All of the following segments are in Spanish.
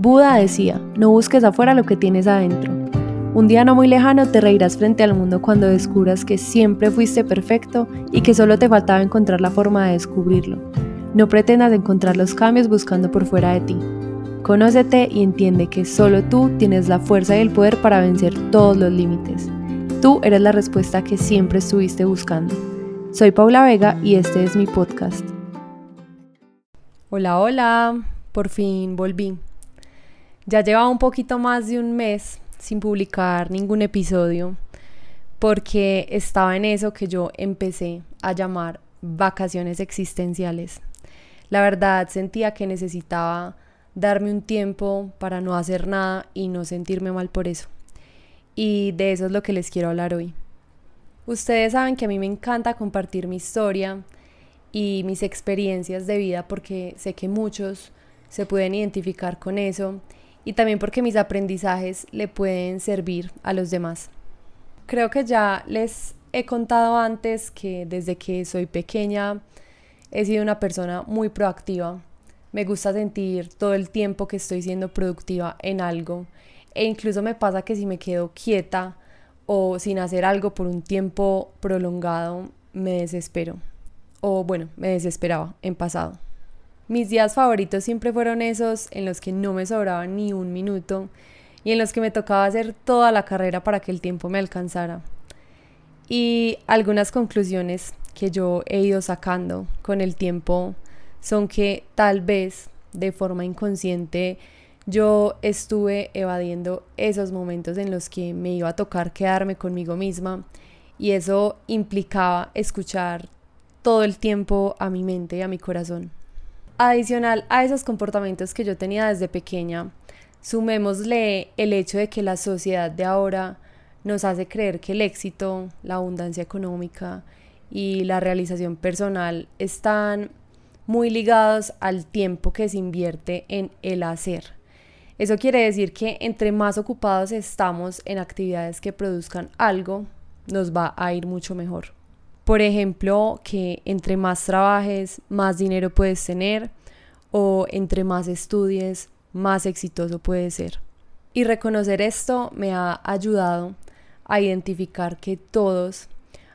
Buda decía, no busques afuera lo que tienes adentro. Un día no muy lejano te reirás frente al mundo cuando descubras que siempre fuiste perfecto y que solo te faltaba encontrar la forma de descubrirlo. No pretendas encontrar los cambios buscando por fuera de ti. Conócete y entiende que solo tú tienes la fuerza y el poder para vencer todos los límites. Tú eres la respuesta que siempre estuviste buscando. Soy Paula Vega y este es mi podcast. Hola, hola, por fin volví. Ya llevaba un poquito más de un mes sin publicar ningún episodio porque estaba en eso que yo empecé a llamar vacaciones existenciales. La verdad sentía que necesitaba darme un tiempo para no hacer nada y no sentirme mal por eso. Y de eso es lo que les quiero hablar hoy. Ustedes saben que a mí me encanta compartir mi historia y mis experiencias de vida porque sé que muchos se pueden identificar con eso y también porque mis aprendizajes le pueden servir a los demás. Creo que ya les he contado antes que desde que soy pequeña he sido una persona muy proactiva. Me gusta sentir todo el tiempo que estoy siendo productiva en algo e incluso me pasa que si me quedo quieta o sin hacer algo por un tiempo prolongado me desespero. O bueno, me desesperaba en pasado. Mis días favoritos siempre fueron esos en los que no me sobraba ni un minuto y en los que me tocaba hacer toda la carrera para que el tiempo me alcanzara. Y algunas conclusiones que yo he ido sacando con el tiempo son que tal vez de forma inconsciente yo estuve evadiendo esos momentos en los que me iba a tocar quedarme conmigo misma y eso implicaba escuchar todo el tiempo a mi mente y a mi corazón. Adicional a esos comportamientos que yo tenía desde pequeña, sumémosle el hecho de que la sociedad de ahora nos hace creer que el éxito, la abundancia económica y la realización personal están muy ligados al tiempo que se invierte en el hacer. Eso quiere decir que entre más ocupados estamos en actividades que produzcan algo, nos va a ir mucho mejor. Por ejemplo, que entre más trabajes, más dinero puedes tener o entre más estudies, más exitoso puedes ser. Y reconocer esto me ha ayudado a identificar que todos,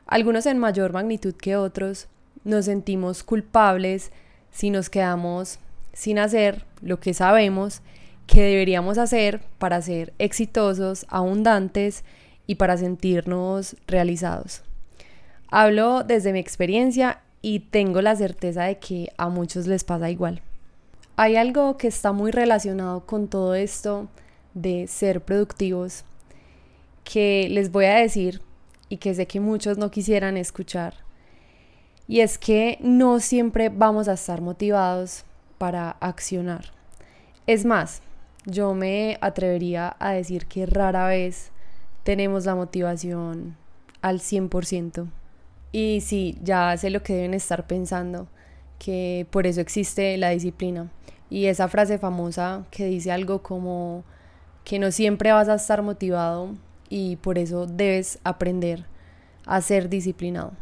algunos en mayor magnitud que otros, nos sentimos culpables si nos quedamos sin hacer lo que sabemos que deberíamos hacer para ser exitosos, abundantes y para sentirnos realizados. Hablo desde mi experiencia y tengo la certeza de que a muchos les pasa igual. Hay algo que está muy relacionado con todo esto de ser productivos que les voy a decir y que sé que muchos no quisieran escuchar. Y es que no siempre vamos a estar motivados para accionar. Es más, yo me atrevería a decir que rara vez tenemos la motivación al 100%. Y sí, ya sé lo que deben estar pensando, que por eso existe la disciplina. Y esa frase famosa que dice algo como que no siempre vas a estar motivado y por eso debes aprender a ser disciplinado.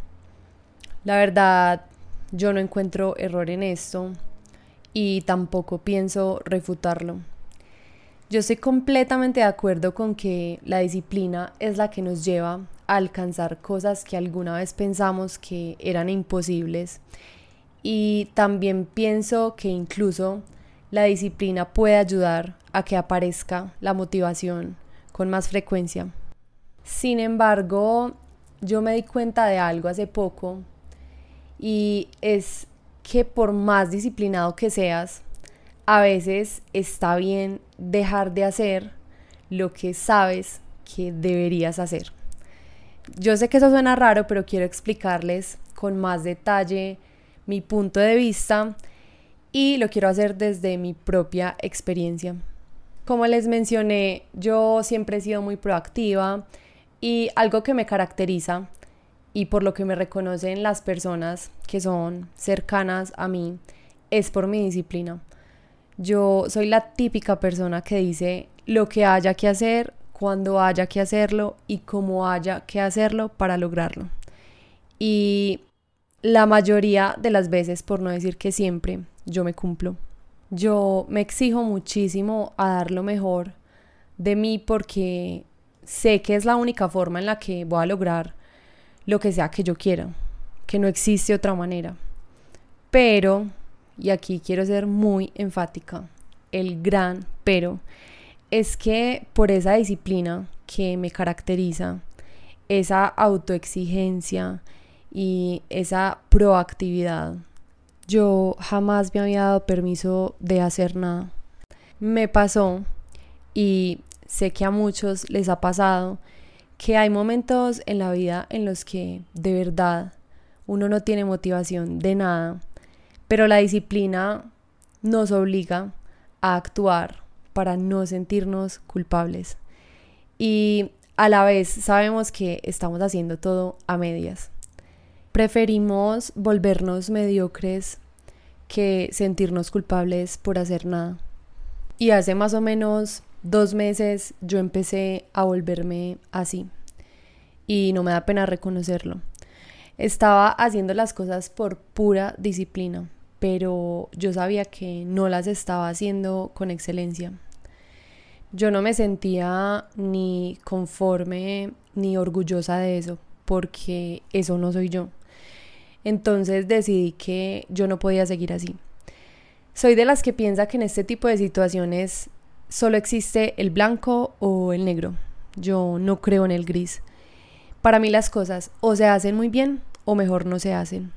La verdad, yo no encuentro error en esto y tampoco pienso refutarlo. Yo estoy completamente de acuerdo con que la disciplina es la que nos lleva alcanzar cosas que alguna vez pensamos que eran imposibles. Y también pienso que incluso la disciplina puede ayudar a que aparezca la motivación con más frecuencia. Sin embargo, yo me di cuenta de algo hace poco y es que por más disciplinado que seas, a veces está bien dejar de hacer lo que sabes que deberías hacer. Yo sé que eso suena raro, pero quiero explicarles con más detalle mi punto de vista y lo quiero hacer desde mi propia experiencia. Como les mencioné, yo siempre he sido muy proactiva y algo que me caracteriza y por lo que me reconocen las personas que son cercanas a mí es por mi disciplina. Yo soy la típica persona que dice lo que haya que hacer, cuando haya que hacerlo y cómo haya que hacerlo para lograrlo. Y la mayoría de las veces, por no decir que siempre, yo me cumplo. Yo me exijo muchísimo a dar lo mejor de mí porque sé que es la única forma en la que voy a lograr lo que sea que yo quiera, que no existe otra manera. Pero, y aquí quiero ser muy enfática, el gran pero es que por esa disciplina que me caracteriza, esa autoexigencia y esa proactividad, yo jamás me había dado permiso de hacer nada. Me pasó y sé que a muchos les ha pasado que hay momentos en la vida en los que de verdad uno no tiene motivación de nada, pero la disciplina nos obliga a actuar para no sentirnos culpables. Y a la vez sabemos que estamos haciendo todo a medias. Preferimos volvernos mediocres que sentirnos culpables por hacer nada. Y hace más o menos dos meses yo empecé a volverme así. Y no me da pena reconocerlo. Estaba haciendo las cosas por pura disciplina, pero yo sabía que no las estaba haciendo con excelencia. Yo no me sentía ni conforme ni orgullosa de eso, porque eso no soy yo. Entonces decidí que yo no podía seguir así. Soy de las que piensa que en este tipo de situaciones solo existe el blanco o el negro. Yo no creo en el gris. Para mí las cosas o se hacen muy bien o mejor no se hacen.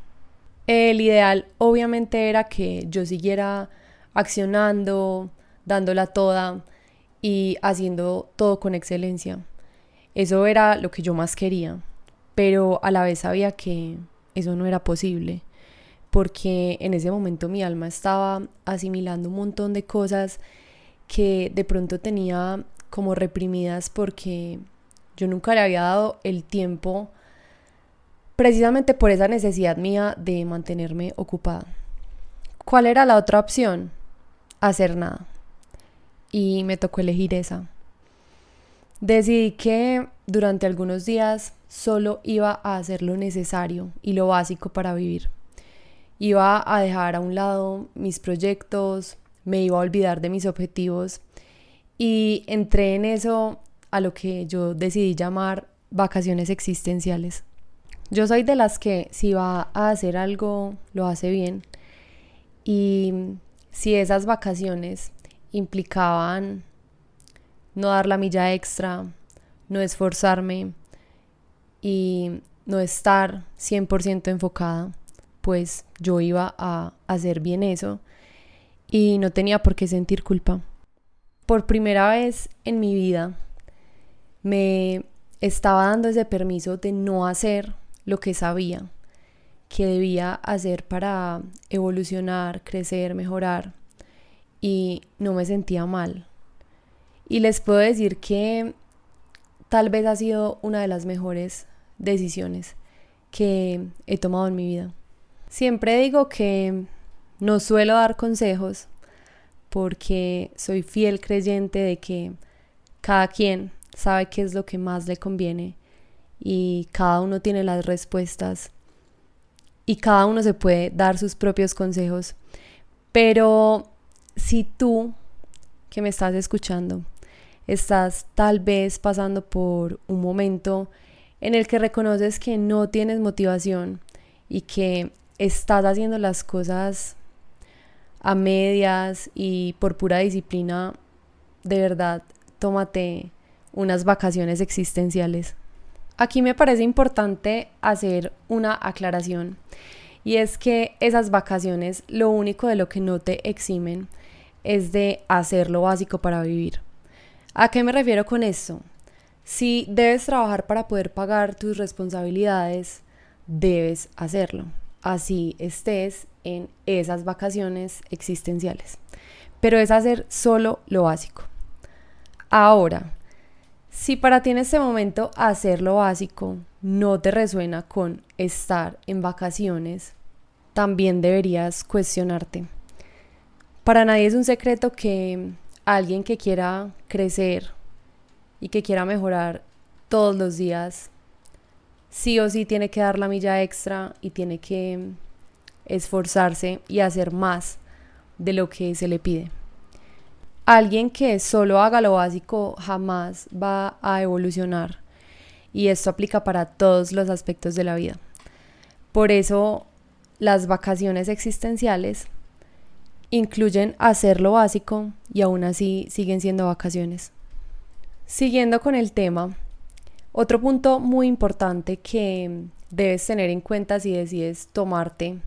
El ideal obviamente era que yo siguiera accionando, dándola toda y haciendo todo con excelencia. Eso era lo que yo más quería, pero a la vez sabía que eso no era posible, porque en ese momento mi alma estaba asimilando un montón de cosas que de pronto tenía como reprimidas porque yo nunca le había dado el tiempo precisamente por esa necesidad mía de mantenerme ocupada. ¿Cuál era la otra opción? Hacer nada. Y me tocó elegir esa. Decidí que durante algunos días solo iba a hacer lo necesario y lo básico para vivir. Iba a dejar a un lado mis proyectos, me iba a olvidar de mis objetivos y entré en eso a lo que yo decidí llamar vacaciones existenciales. Yo soy de las que si va a hacer algo, lo hace bien. Y si esas vacaciones implicaban no dar la milla extra, no esforzarme y no estar 100% enfocada, pues yo iba a hacer bien eso y no tenía por qué sentir culpa. Por primera vez en mi vida me estaba dando ese permiso de no hacer lo que sabía que debía hacer para evolucionar, crecer, mejorar y no me sentía mal. Y les puedo decir que tal vez ha sido una de las mejores decisiones que he tomado en mi vida. Siempre digo que no suelo dar consejos porque soy fiel creyente de que cada quien sabe qué es lo que más le conviene y cada uno tiene las respuestas y cada uno se puede dar sus propios consejos. Pero si tú que me estás escuchando estás tal vez pasando por un momento en el que reconoces que no tienes motivación y que estás haciendo las cosas a medias y por pura disciplina, de verdad, tómate unas vacaciones existenciales. Aquí me parece importante hacer una aclaración y es que esas vacaciones lo único de lo que no te eximen es de hacer lo básico para vivir. ¿A qué me refiero con esto? Si debes trabajar para poder pagar tus responsabilidades, debes hacerlo. Así estés en esas vacaciones existenciales. Pero es hacer solo lo básico. Ahora, si para ti en este momento hacer lo básico no te resuena con estar en vacaciones, también deberías cuestionarte. Para nadie es un secreto que alguien que quiera crecer y que quiera mejorar todos los días, sí o sí tiene que dar la milla extra y tiene que esforzarse y hacer más de lo que se le pide. Alguien que solo haga lo básico jamás va a evolucionar y esto aplica para todos los aspectos de la vida. Por eso las vacaciones existenciales incluyen hacer lo básico y aún así siguen siendo vacaciones. Siguiendo con el tema, otro punto muy importante que debes tener en cuenta si decides tomarte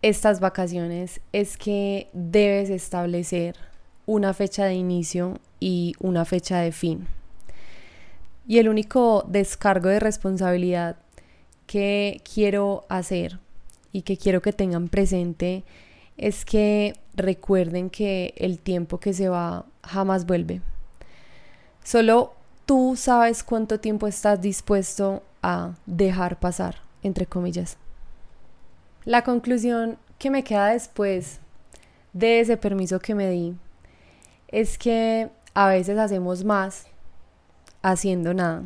estas vacaciones es que debes establecer una fecha de inicio y una fecha de fin. Y el único descargo de responsabilidad que quiero hacer y que quiero que tengan presente es que recuerden que el tiempo que se va jamás vuelve. Solo tú sabes cuánto tiempo estás dispuesto a dejar pasar, entre comillas. La conclusión que me queda después de ese permiso que me di es que a veces hacemos más haciendo nada,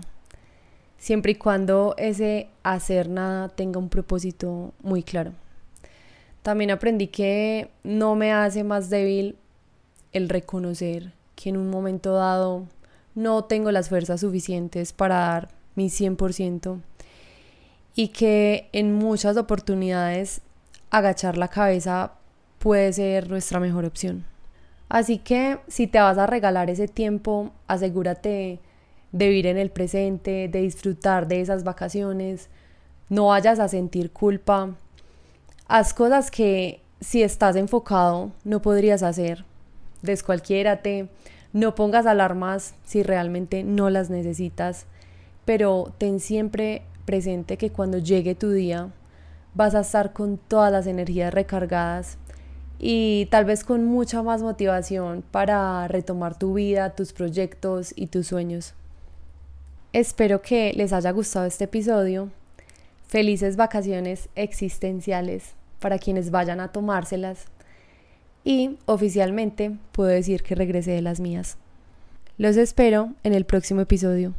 siempre y cuando ese hacer nada tenga un propósito muy claro. También aprendí que no me hace más débil el reconocer que en un momento dado no tengo las fuerzas suficientes para dar mi 100% y que en muchas oportunidades agachar la cabeza puede ser nuestra mejor opción. Así que si te vas a regalar ese tiempo, asegúrate de vivir en el presente, de disfrutar de esas vacaciones, no vayas a sentir culpa. Haz cosas que si estás enfocado no podrías hacer. Descualquiérate, no pongas alarmas si realmente no las necesitas, pero ten siempre presente que cuando llegue tu día vas a estar con todas las energías recargadas y tal vez con mucha más motivación para retomar tu vida, tus proyectos y tus sueños. Espero que les haya gustado este episodio. Felices vacaciones existenciales para quienes vayan a tomárselas. Y oficialmente puedo decir que regresé de las mías. Los espero en el próximo episodio.